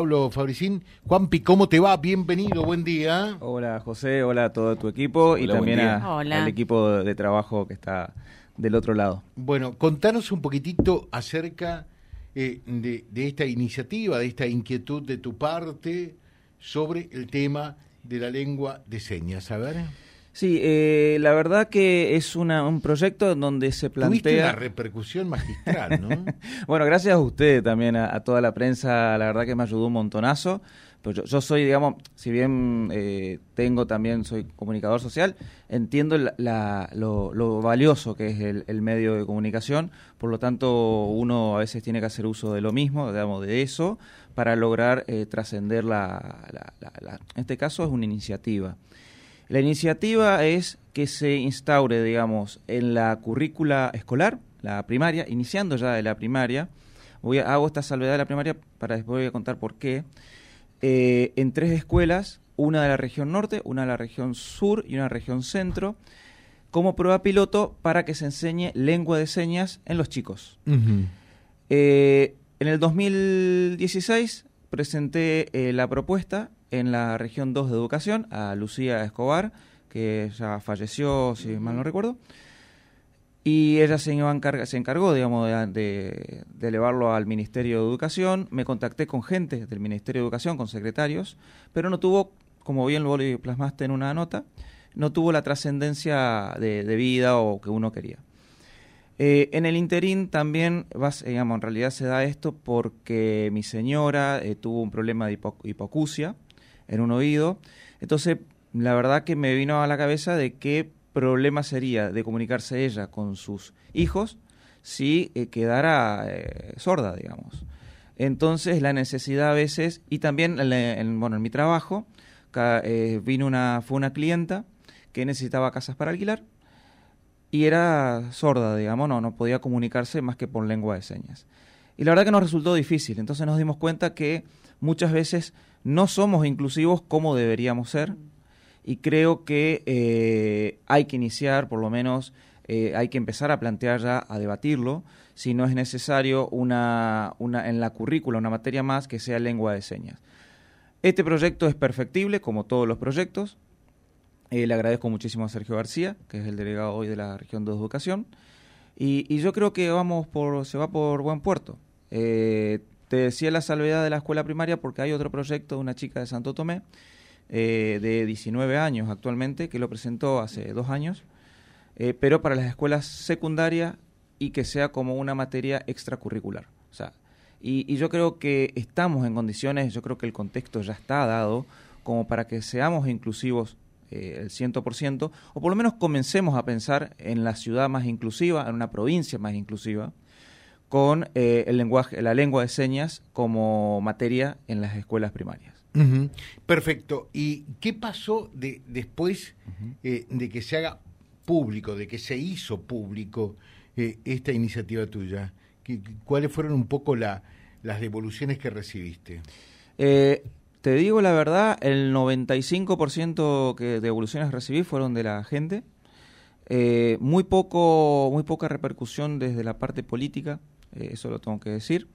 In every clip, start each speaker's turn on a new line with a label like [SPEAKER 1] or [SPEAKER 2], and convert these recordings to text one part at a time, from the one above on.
[SPEAKER 1] Pablo Fabricín. Juanpi, ¿cómo te va? Bienvenido, buen día.
[SPEAKER 2] Hola José, hola a todo tu equipo y también al equipo de trabajo que está del otro lado.
[SPEAKER 1] Bueno, contanos un poquitito acerca eh, de, de, esta iniciativa, de esta inquietud de tu parte sobre el tema de la lengua de señas. A ver.
[SPEAKER 2] Sí, eh, la verdad que es una, un proyecto donde se plantea...
[SPEAKER 1] Tuviste una repercusión magistral, ¿no?
[SPEAKER 2] bueno, gracias a usted también, a, toda la prensa, la verdad que me ayudó un montonazo. Pues yo, soy, digamos, si bien eh, tengo también, soy comunicador social, entiendo la, lo, valioso que es el, medio de comunicación, por lo tanto uno a veces tiene que hacer uso de lo mismo, digamos, de eso, para lograr eh, trascender la, En este caso es una iniciativa. La iniciativa es que se instaure, digamos, en la currícula escolar, la primaria, iniciando ya de la primaria. Voy a, hago esta salvedad de la primaria para después voy a contar por qué. Eh, en tres escuelas, una de la región norte, una de la región sur y una de la región centro, como prueba piloto para que se enseñe lengua de señas en los chicos. Eh, en el 2016 presenté eh, la propuesta en la región 2 de educación a Lucía Escobar, que ya falleció, si mal no recuerdo. Y ella se, se encargó, digamos, de, elevarlo al Ministerio de Educación. Me contacté con gente del Ministerio de Educación, con secretarios, pero no tuvo, como bien lo plasmaste en una nota, no tuvo la trascendencia de, vida o que uno quería. Eh, en el interín también, digamos, en realidad se da esto porque mi señora eh, tuvo un problema de hipocusia en un oído. Entonces, la verdad que me vino a la cabeza de qué problema sería de comunicarse ella con sus hijos si eh, quedara eh, sorda, digamos. Entonces, la necesidad a veces, y también en, bueno, en mi trabajo, eh, vino una, fue una clienta que necesitaba casas para alquilar y era sorda, digamos, no, no podía comunicarse más que por lengua de señas. Y la verdad que nos resultó difícil, entonces nos dimos cuenta que muchas veces no somos inclusivos como deberíamos ser y creo que eh, hay que iniciar, por lo menos eh, hay que empezar a plantear ya, a debatirlo, si no es necesario una, en la currícula una materia más que sea lengua de señas. Este proyecto es perfectible, como todos los proyectos. Eh, le agradezco muchísimo a Sergio García, que es el delegado hoy de la región de educación. Y, y yo creo que vamos por, se va por buen puerto. Te decía la salvedad de la escuela primaria porque hay otro proyecto de una chica de Santo Tomé, eh, de 19 años actualmente, que lo presentó hace dos años, eh, pero para las escuelas secundarias y que sea como una materia extracurricular. O sea, y, yo creo que estamos en condiciones, yo creo que el contexto ya está dado como para que seamos inclusivos eh, el 100%, o por lo menos comencemos a pensar en la ciudad más inclusiva, en una provincia más inclusiva, con eh, el lenguaje, la lengua de señas como materia en las escuelas primarias.
[SPEAKER 1] Perfecto. ¿Y qué pasó de, después eh, de que se haga público, de que se hizo público eh, esta iniciativa tuya? ¿Cuáles fueron un poco la, las devoluciones que recibiste?
[SPEAKER 2] te digo la verdad, el 95% que de devoluciones recibí fueron de la gente. muy poco, muy poca repercusión desde la parte política. Eh, eso lo tengo que decir.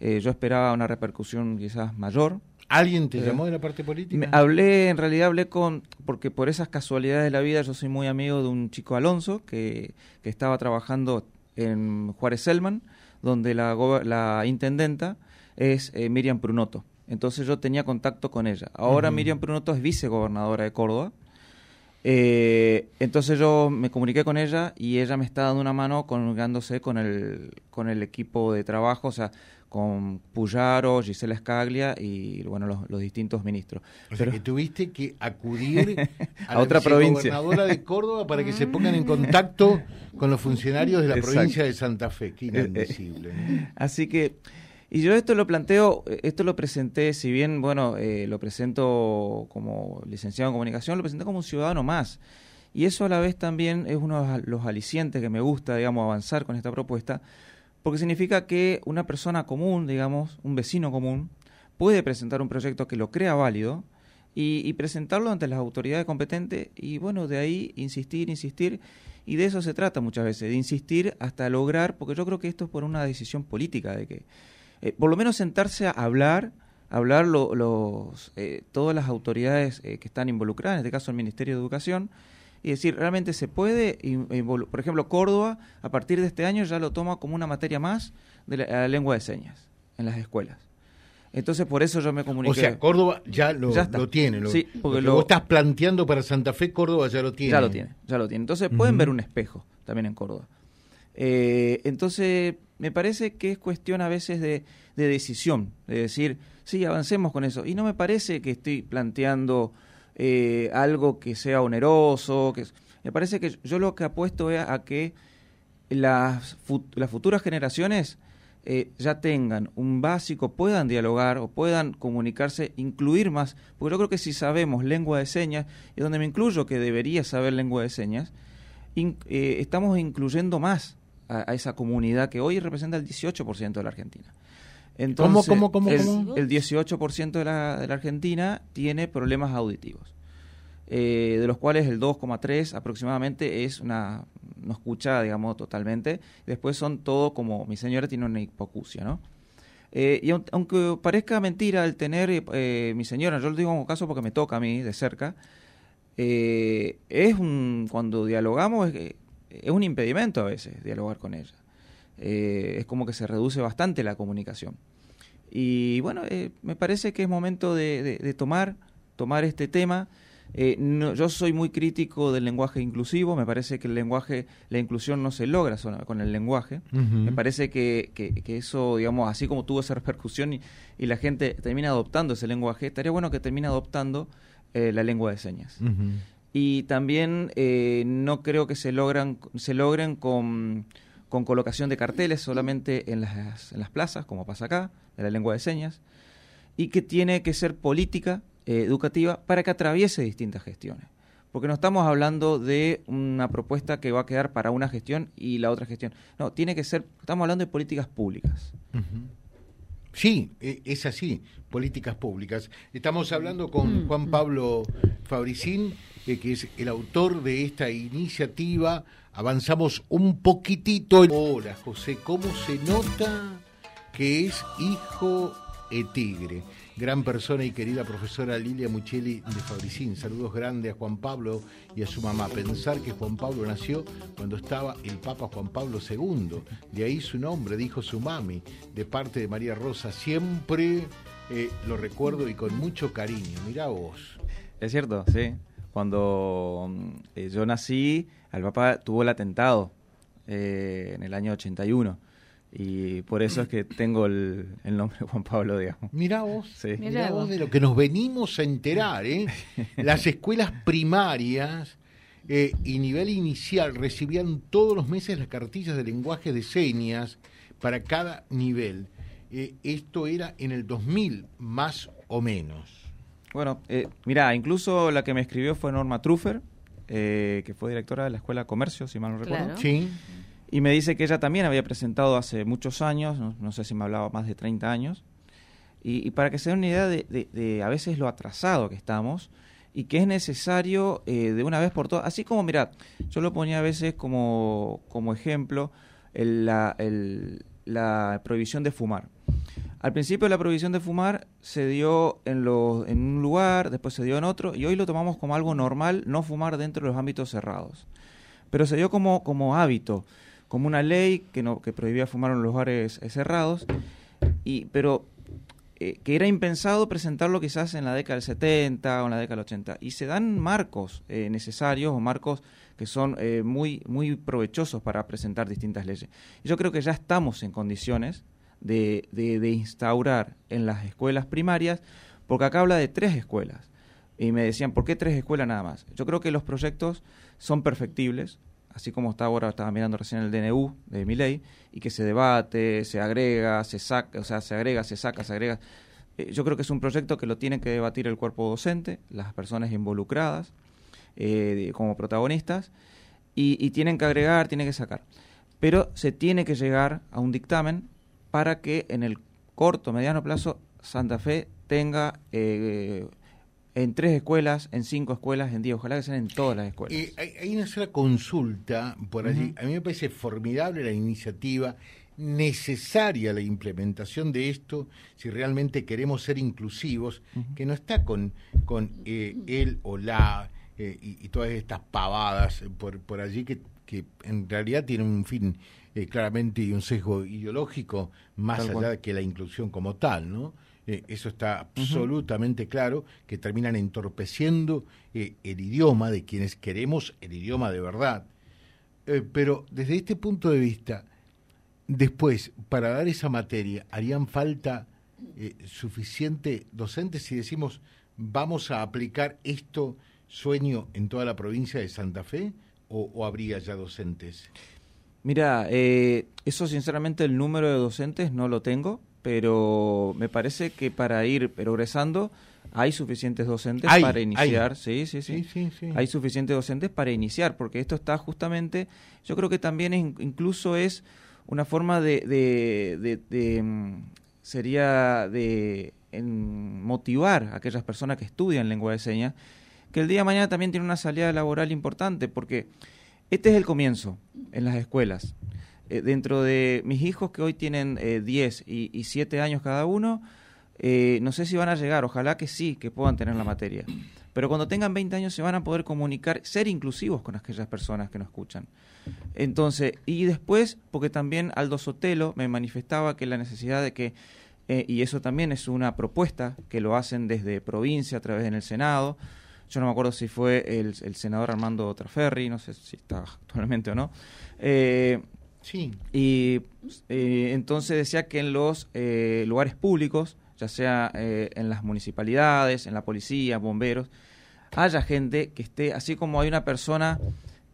[SPEAKER 2] Eh, yo esperaba una repercusión quizás mayor.
[SPEAKER 1] ¿Alguien te eh, llamó de la parte política?
[SPEAKER 2] hablé, en realidad hablé con, porque por esas casualidades de la vida yo soy muy amigo de un chico Alonso que, que estaba trabajando en Juárez Selman, donde la, la intendenta es Miriam Prunoto. Entonces yo tenía contacto con ella. Ahora Miriam Prunoto es vicegobernadora de Córdoba eh, entonces yo me comuniqué con ella y ella me está dando una mano colgándose con el, con el equipo de trabajo, o sea, con Puyaro, Gisela Scaglia y bueno, los, distintos ministros.
[SPEAKER 1] O sea, que tuviste que acudir a, la otra provincia. gobernadora de Córdoba para que se pongan en contacto con los funcionarios de la provincia de Santa Fe. Qué inadmisible.
[SPEAKER 2] Así que y yo esto lo planteo, esto lo presenté, si bien, bueno, eh, lo presento como licenciado en comunicación, lo presenté como un ciudadano más. Y eso a la vez también es uno de los alicientes que me gusta, digamos, avanzar con esta propuesta, porque significa que una persona común, digamos, un vecino común, puede presentar un proyecto que lo crea válido y, y presentarlo ante las autoridades competentes y, bueno, de ahí insistir, insistir. Y de eso se trata muchas veces, de insistir hasta lograr, porque yo creo que esto es por una decisión política, de que eh, por lo menos sentarse a hablar, hablar los, eh, todas las autoridades eh, que están involucradas, en este caso el Ministerio de Educación, y decir, realmente se puede, por ejemplo, Córdoba, a partir de este año ya lo toma como una materia más de la, lengua de señas en las escuelas. Entonces, por eso yo me comuniqué.
[SPEAKER 1] O sea, Córdoba ya lo, lo tiene. Lo, sí, porque lo, vos estás planteando para Santa Fe, Córdoba ya lo tiene.
[SPEAKER 2] Ya lo tiene, ya lo tiene. Entonces, pueden ver un espejo también en Córdoba. Eh, entonces, me parece que es cuestión a veces de, de decisión, de decir, sí, avancemos con eso. Y no me parece que estoy planteando eh, algo que sea oneroso. Que, me parece que yo lo que apuesto es a que las, las futuras generaciones eh, ya tengan un básico, puedan dialogar o puedan comunicarse, incluir más, porque yo creo que si sabemos lengua de señas, y donde me incluyo que debería saber lengua de señas, eh, estamos incluyendo más a, a, esa comunidad que hoy representa el 18% de la Argentina.
[SPEAKER 1] Entonces, ¿Cómo, cómo, cómo,
[SPEAKER 2] el, 18% de la, de la Argentina tiene problemas auditivos, eh, de los cuales el 2,3 aproximadamente es una no escucha, digamos, totalmente. Después son todo como mi señora tiene una hipocusia, ¿no? Eh, y aunque parezca mentira el tener eh, mi señora, yo lo digo como caso porque me toca a mí de cerca, es un, cuando dialogamos es, es un impedimento a veces dialogar con ella. Eh, es como que se reduce bastante la comunicación. Y bueno, eh, me parece que es momento de, tomar, tomar este tema. Eh, yo soy muy crítico del lenguaje inclusivo, me parece que el lenguaje, la inclusión no se logra con el lenguaje. Me parece que, que, eso, digamos, así como tuvo esa repercusión y, la gente termina adoptando ese lenguaje, estaría bueno que termine adoptando la lengua de señas. Y también no creo que se, logran, se logren con con colocación de carteles solamente en las, en las plazas, como pasa acá, de la lengua de señas, y que tiene que ser política eh, educativa para que atraviese distintas gestiones. Porque no estamos hablando de una propuesta que va a quedar para una gestión y la otra gestión. No, tiene que ser, estamos hablando de políticas públicas.
[SPEAKER 1] Sí, e, es así, políticas públicas. Estamos hablando con mm. Juan Pablo Fabricín, que es el autor de esta iniciativa Avanzamos un poquitito. Hola, José, ¿cómo se nota que es hijo de tigre? Gran persona y querida profesora Lilia Muchelli de Fabricín. Saludos grandes a Juan Pablo y a su mamá. Pensar que Juan Pablo nació cuando estaba el Papa Juan Pablo II. De ahí su nombre, dijo su mami, de parte de María Rosa. Siempre eh, lo recuerdo y con mucho cariño. Mirá vos.
[SPEAKER 2] Es cierto, sí. Cuando mm, eh, yo nací, al papá tuvo el atentado eh, en el año 81 y por eso es que tengo el, nombre de Juan Pablo, digamos.
[SPEAKER 1] Mirá vos, vos de lo que nos venimos a enterar, ¿eh? Las escuelas primarias eh, y nivel inicial recibían todos los meses las cartillas de lenguaje de señas para cada nivel. esto era en el 2000, más o menos.
[SPEAKER 2] Bueno, eh, mira, incluso la que me escribió fue Norma Truffer, eh, que fue directora de la Escuela de Comercio, si mal no recuerdo.
[SPEAKER 1] Sí.
[SPEAKER 2] Y me dice que ella también había presentado hace muchos años, no, sé si me hablaba más de 30 años, y, para que se den una idea de, a veces lo atrasado que estamos y que es necesario eh, de una vez por todas, así como, mira, yo lo ponía a veces como, como ejemplo, la, la prohibición de fumar. Al principio la prohibición de fumar se dio en, en un lugar, después se dio en otro, y hoy lo tomamos como algo normal no fumar dentro de los ámbitos cerrados. Pero se dio como, como hábito, como una ley que, no, que prohibía fumar en los lugares eh, cerrados, y, pero eh, que era impensado presentarlo quizás en la década del 70 o en la década del 80. Y se dan marcos eh, necesarios o marcos que son muy, muy provechosos para presentar distintas leyes. yo creo que ya estamos en condiciones de, de, instaurar en las escuelas primarias, porque acá habla de tres escuelas. Y me decían, ¿por qué tres escuelas nada más? Yo creo que los proyectos son perfectibles, así como está ahora, estaba mirando recién el DNU de mi ley, y que se debate, se agrega, se saca, o sea, se agrega, se saca, se agrega. Eh, yo creo que es un proyecto que lo tiene que debatir el cuerpo docente, las personas involucradas eh, como protagonistas, y, y tienen que agregar, tienen que sacar. Pero se tiene que llegar a un dictamen para que en el corto, mediano plazo, Santa Fe tenga eh, en tres escuelas, en cinco escuelas, en diez, ojalá que sean en todas las escuelas.
[SPEAKER 1] hay, una sola consulta por allí. A mí me parece formidable la iniciativa necesaria la implementación de esto si realmente queremos ser inclusivos, que no está con, con eh, él o la eh, y, todas estas pavadas por, por allí que, que en realidad tienen un fin eh, claramente y un sesgo ideológico más allá que la inclusión como tal, ¿no? eso está absolutamente claro, que terminan entorpeciendo el idioma de quienes queremos el idioma de verdad. pero desde este punto de vista, Después, para dar esa materia, ¿harían falta eh, suficiente docentes si decimos vamos a aplicar esto sueño en toda la provincia de Santa Fe o, habría ya docentes?
[SPEAKER 2] Mira, eh, eso sinceramente el número de docentes no lo tengo, pero me parece que para ir progresando hay suficientes docentes para iniciar. Sí, sí, sí, Hay suficientes docentes para iniciar, porque esto está justamente, yo creo que también incluso es una forma de, de, mm, sería de motivar a aquellas personas que estudian lengua de señas, que el día de mañana también tiene una salida laboral importante, porque este es el comienzo en las escuelas. Eh, dentro de mis hijos que hoy tienen 10 eh, y, y 7 años cada uno, eh, no sé si van a llegar, ojalá que sí, que puedan tener la materia. Pero cuando tengan 20 años se van a poder comunicar, ser inclusivos con aquellas personas que nos escuchan. Entonces, y después, porque también Aldo Sotelo me manifestaba que la necesidad de que, y eso también es una propuesta que lo hacen desde provincia a través del Senado, yo no me acuerdo si fue el, senador Armando Traferri, no sé si está actualmente o no. Eh, sí. Y eh, entonces decía que en los lugares públicos, ya sea en las municipalidades, en la policía, bomberos, haya gente que esté, así como hay una persona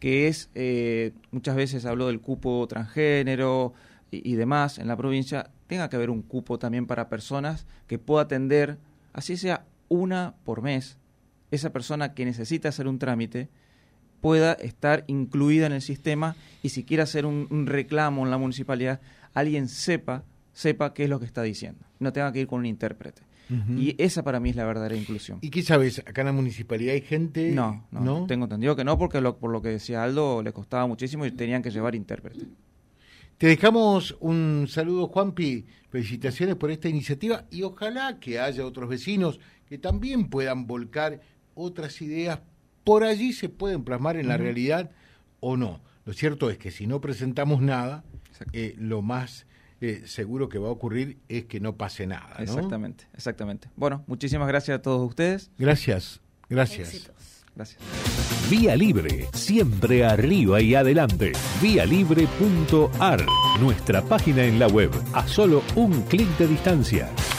[SPEAKER 2] que es, eh, muchas veces habló del cupo transgénero y, demás en la provincia, tenga que haber un cupo también para personas que pueda atender, así sea una por mes, esa persona que necesita hacer un trámite pueda estar incluida en el sistema y si quiere hacer un reclamo en la municipalidad, alguien sepa, sepa qué es lo que está diciendo, no tenga que ir con un intérprete. Y esa para mí es la verdadera inclusión.
[SPEAKER 1] ¿Y qué sabes? ¿Acá en la municipalidad hay gente?
[SPEAKER 2] No, no, tengo entendido que no, porque por lo que decía Aldo le costaba muchísimo y tenían que llevar intérprete.
[SPEAKER 1] Te dejamos un saludo, Juanpi. Felicitaciones por esta iniciativa y ojalá que haya otros vecinos que también puedan volcar otras ideas. Por allí se pueden plasmar en la realidad o no. Lo cierto es que si no presentamos nada, eh, lo más eh, seguro que va a ocurrir es que no pase nada.
[SPEAKER 2] Exactamente, exactamente. Bueno, muchísimas gracias a todos ustedes.
[SPEAKER 1] Gracias, gracias.
[SPEAKER 2] Gracias.
[SPEAKER 3] Vía Libre, siempre arriba y adelante. Vialibre.ar, nuestra página en la web, a solo un clic de distancia.